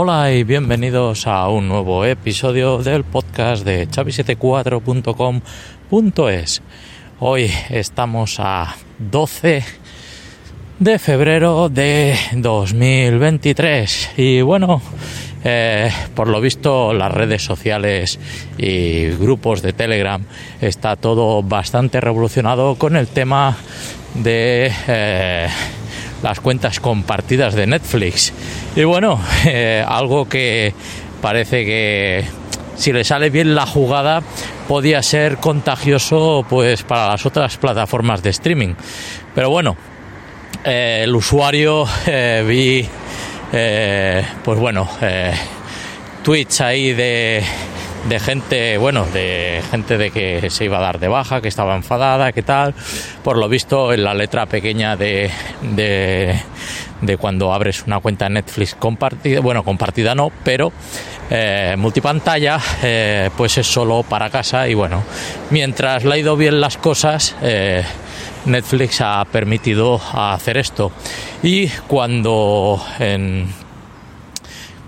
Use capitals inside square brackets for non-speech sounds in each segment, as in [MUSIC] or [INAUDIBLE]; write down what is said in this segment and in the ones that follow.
Hola y bienvenidos a un nuevo episodio del podcast de chavi74.com.es. Hoy estamos a 12 de febrero de 2023 y bueno, eh, por lo visto las redes sociales y grupos de Telegram está todo bastante revolucionado con el tema de eh, las cuentas compartidas de Netflix. Y bueno, [LAUGHS] eh, algo que parece que si le sale bien la jugada podía ser contagioso pues para las otras plataformas de streaming. Pero bueno, eh, el usuario [LAUGHS] eh, vi pues bueno tweets ahí de de gente, bueno, de gente de que se iba a dar de baja, que estaba enfadada, que tal. Por lo visto, en la letra pequeña de, de, cuando abres una cuenta Netflix compartida, bueno, compartida no, pero eh, multipantalla, eh, pues es solo para casa y bueno, mientras le ha ido bien las cosas, eh, Netflix ha permitido hacer esto. Y cuando en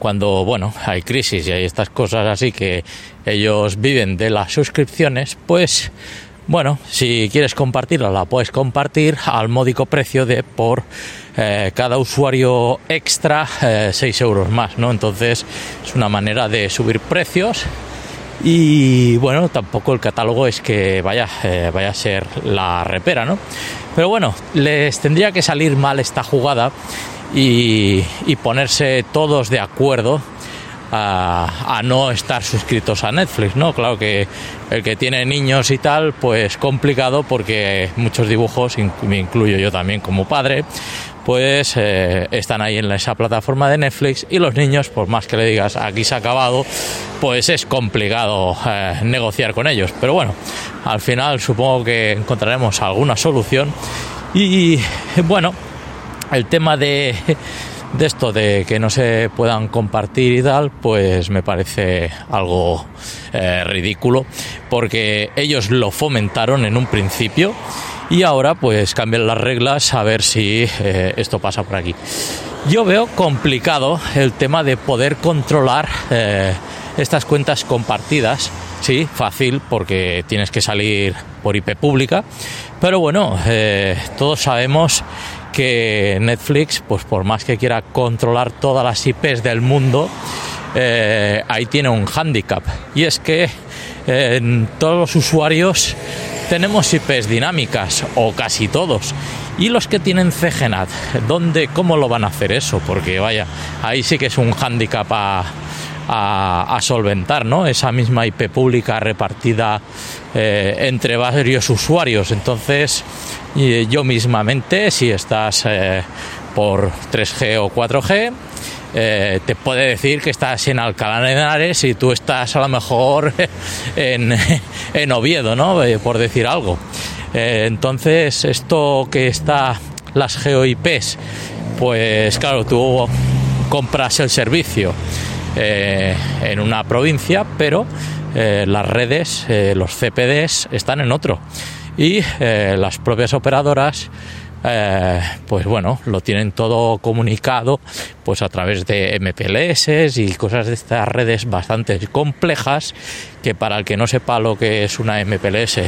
cuando bueno hay crisis y hay estas cosas así que ellos viven de las suscripciones pues bueno si quieres compartirla la puedes compartir al módico precio de por eh, cada usuario extra eh, 6 euros más no entonces es una manera de subir precios y bueno tampoco el catálogo es que vaya eh, vaya a ser la repera no pero bueno les tendría que salir mal esta jugada y, ponerse todos de acuerdo a, a, no estar suscritos a Netflix, ¿no? Claro que el que tiene niños y tal, pues complicado porque muchos dibujos, me incluyo yo también como padre, pues eh, están ahí en esa plataforma de Netflix y los niños, por más que le digas aquí se ha acabado, pues es complicado eh, negociar con ellos. Pero bueno, al final supongo que encontraremos alguna solución y bueno, el tema de, de, esto de que no se puedan compartir y tal, pues me parece algo eh, ridículo, porque ellos lo fomentaron en un principio y ahora pues cambian las reglas a ver si eh, esto pasa por aquí. Yo veo complicado el tema de poder controlar eh, estas cuentas compartidas. Sí, fácil porque tienes que salir por IP pública, pero bueno, eh, todos sabemos que Netflix, pues por más que quiera controlar todas las IPs del mundo, eh, ahí tiene un hándicap. Y es que eh, todos los usuarios tenemos IPs dinámicas, o casi todos. Y los que tienen CGNAT, ¿dónde, cómo lo van a hacer eso? Porque vaya, ahí sí que es un hándicap a, a, solventar, ¿no? Esa misma IP pública repartida eh, entre varios usuarios. Entonces, yo mismamente, si estás eh, por 3G o 4G, eh, te puede decir que estás en Alcalá de Henares y tú estás a lo mejor [LAUGHS] en, [LAUGHS] en Oviedo, ¿no? Eh, por decir algo. Eh, entonces, esto que está las GeoIPs, pues claro, tú compras el servicio eh, en una provincia, pero eh, las redes, los CPDs están en otro. Y las propias operadoras eh, pues bueno, lo tienen todo comunicado pues a través de MPLS y cosas de estas redes bastante complejas que para el que no sepa lo que es una MPLS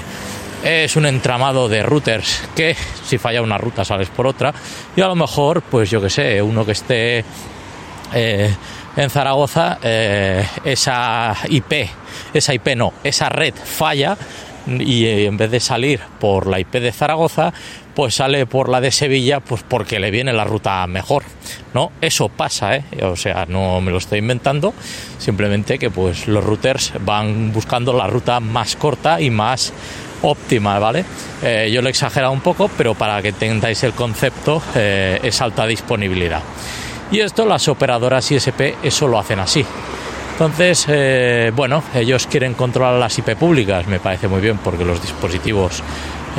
es un entramado de routers que si falla una ruta sales por otra y a lo mejor pues yo que sé, uno que esté eh, en Zaragoza eh, esa IP, esa IP no, esa red falla y eh, en vez de salir por la IP de Zaragoza, pues sale por la de Sevilla, pues porque le viene la ruta mejor, ¿no? Eso pasa, ¿eh? O sea, no me lo estoy inventando, simplemente que pues los routers van buscando la ruta más corta y más óptima, ¿vale? Eh, yo lo he exagerado un poco, pero para que tengáis el concepto, es alta disponibilidad. Y esto las operadoras ISP eso lo hacen así. Entonces, eh, bueno, ellos quieren controlar las IP públicas, me parece muy bien, porque los dispositivos,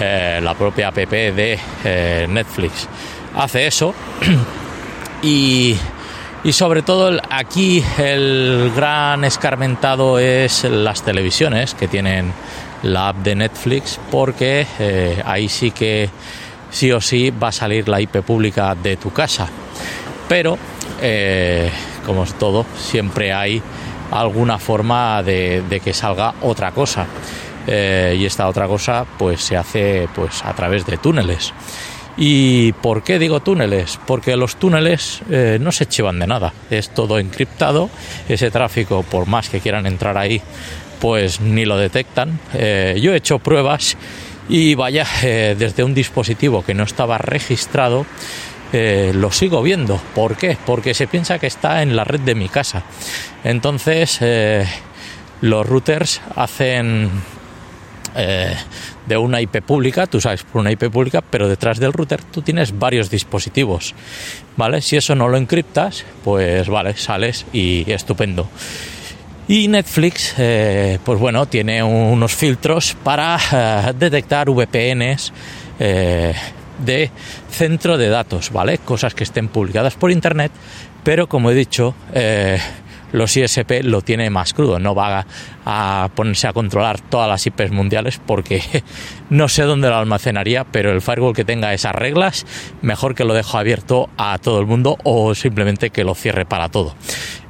eh, la propia app de eh, Netflix hace eso. [CLEARS THROAT] y, y, sobre todo aquí el gran escarmentado es las televisiones que tienen la app de Netflix, porque ahí sí que sí o sí va a salir la IP pública de tu casa. Pero como es todo, siempre hay alguna forma de, que salga otra cosa. Eh, y esta otra cosa pues se hace pues a través de túneles. ¿Y por qué digo túneles? Porque los túneles eh, no se chivan de nada, es todo encriptado, ese tráfico por más que quieran entrar ahí pues ni lo detectan. Eh, yo he hecho pruebas y vaya, desde un dispositivo que no estaba registrado, lo sigo viendo. ¿Por qué? Porque se piensa que está en la red de mi casa. Entonces, los routers hacen eh, de una IP pública, tú sabes por una IP pública, pero detrás del router tú tienes varios dispositivos, ¿vale? Si eso no lo encriptas, pues vale, sales y estupendo. Y Netflix, eh, pues bueno, tiene unos filtros para eh, detectar VPNs de centro de datos, ¿vale? Cosas que estén publicadas por Internet, pero como he dicho, los ISP lo tiene más crudo, no va a ponerse a controlar todas las IPs mundiales porque [LAUGHS] no sé dónde lo almacenaría, pero el firewall que tenga esas reglas, mejor que lo dejo abierto a todo el mundo o simplemente que lo cierre para todo.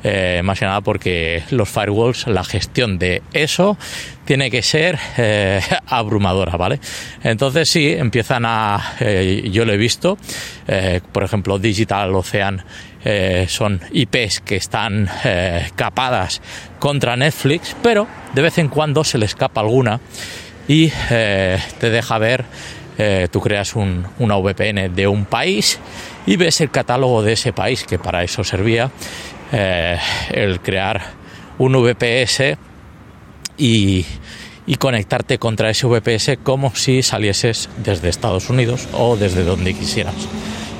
Eh, más que nada porque los firewalls, la gestión de eso tiene que ser eh, [LAUGHS] abrumadora, ¿vale? Entonces sí, empiezan a, eh, yo lo he visto, por ejemplo, Digital Ocean son IPs que están capadas contra Netflix, pero de vez en cuando se le escapa alguna y te deja ver, tú creas un, una VPN de un país y ves el catálogo de ese país que para eso servía eh, el crear un VPS y, conectarte contra ese VPS como si salieses desde Estados Unidos o desde donde quisieras.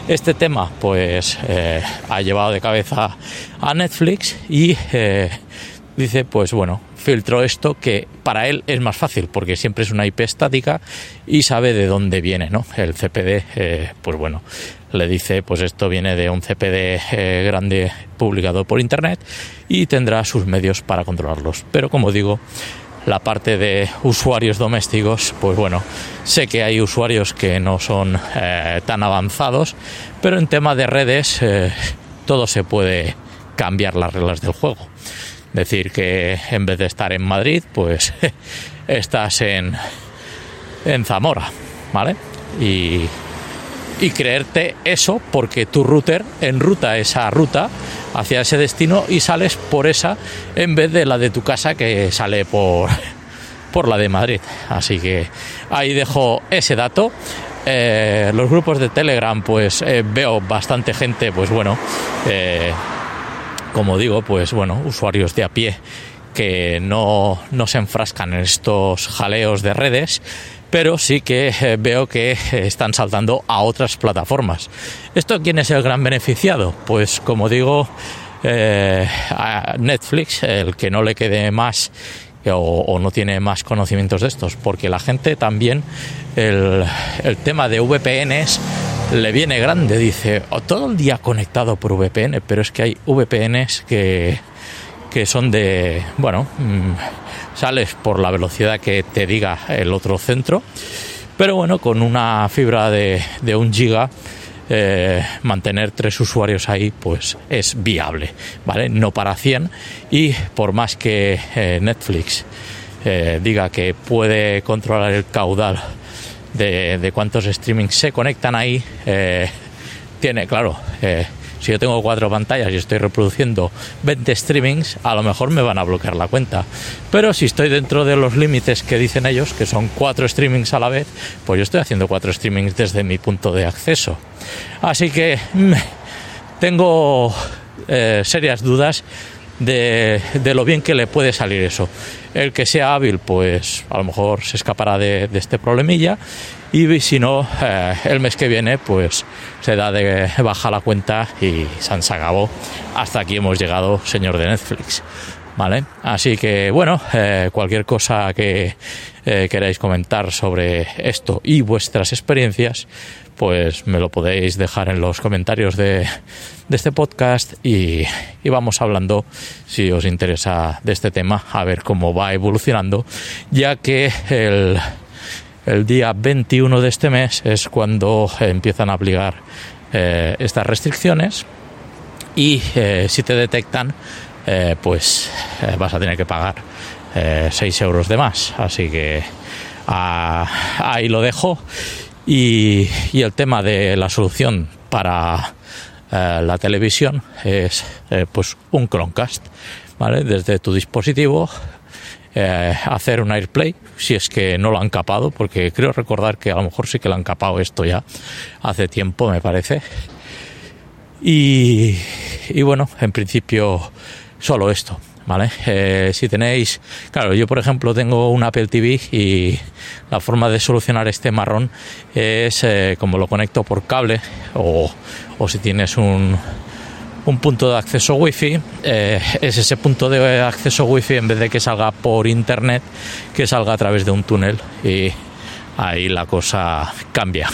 Este tema pues eh, ha llevado de cabeza a Netflix y eh, dice pues bueno, filtro esto que para él es más fácil porque siempre es una IP estática y sabe de dónde viene, ¿no? El CPD, pues bueno, le dice pues esto viene de un CPD eh, grande publicado por internet y tendrá sus medios para controlarlos. Pero como digo, la parte de usuarios domésticos, pues bueno, sé que hay usuarios que no son eh, tan avanzados, pero en tema de redes eh, todo se puede cambiar las reglas del juego. Decir que en vez de estar en Madrid, pues [LAUGHS] estás en, en Zamora, ¿vale? Y y creerte eso porque tu router enruta esa ruta hacia ese destino y sales por esa en vez de la de tu casa que sale por, [LAUGHS] por la de Madrid. Así que ahí dejo ese dato. Eh, los grupos de Telegram, pues eh, veo bastante gente, pues bueno, eh, como digo, pues bueno, usuarios de a pie que no, no se enfrascan en estos jaleos de redes pero sí que eh, veo que eh, están saltando a otras plataformas. ¿Esto quién es el gran beneficiado? Pues como digo, eh, a Netflix, el que no le quede más o, no tiene más conocimientos de estos, porque la gente también, el, el tema de VPNs le viene grande, dice, oh, todo el día conectado por VPN, pero es que hay VPNs que, que son de, bueno, mm, sales por la velocidad que te diga el otro centro, pero bueno, con una fibra de, de un giga, eh, mantener tres usuarios ahí pues es viable, ¿vale? No para 100 y por más que eh, Netflix eh, diga que puede controlar el caudal de, cuántos streamings se conectan ahí, tiene, claro, si yo tengo cuatro pantallas y estoy reproduciendo 20 streamings, a lo mejor me van a bloquear la cuenta. Pero si estoy dentro de los límites que dicen ellos, que son cuatro streamings a la vez, pues yo estoy haciendo cuatro streamings desde mi punto de acceso. Así que mm, tengo eh, serias dudas de, lo bien que le puede salir eso. El que sea hábil, pues a lo mejor se escapará de, de este problemilla y si no, eh, el mes que viene, pues se da de baja la cuenta y se acabó. Hasta aquí hemos llegado, señor de Netflix. ¿Vale? Así que bueno, eh, cualquier cosa que eh, queráis comentar sobre esto y vuestras experiencias, pues me lo podéis dejar en los comentarios de, este podcast y, vamos hablando si os interesa de este tema, a ver cómo va evolucionando, ya que el el día 21 de este mes es cuando empiezan a aplicar eh, estas restricciones y si te detectan, pues vas a tener que pagar 6 euros de más. Así que ah, ahí lo dejo. Y, el tema de la solución para la televisión es pues un Chromecast. ¿vale? Desde tu dispositivo eh, hacer un AirPlay, si es que no lo han capado, porque creo recordar que a lo mejor sí que lo han capado esto ya hace tiempo, me parece. Y, bueno, en principio solo esto, ¿vale? Eh, si tenéis, claro, yo por ejemplo tengo un Apple TV y la forma de solucionar este marrón es eh, como lo conecto por cable o, o si tienes un, un punto de acceso wifi eh, es ese punto de acceso wifi en vez de que salga por internet que salga a través de un túnel y ahí la cosa cambia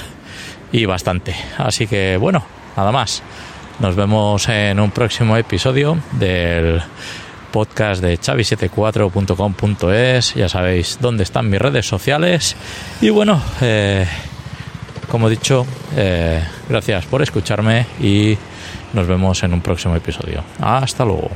y bastante así que bueno nada más nos vemos en un próximo episodio del podcast de chavi74.com.es ya sabéis dónde están mis redes sociales y bueno eh, como he dicho eh, gracias por escucharme y nos vemos en un próximo episodio. Hasta luego.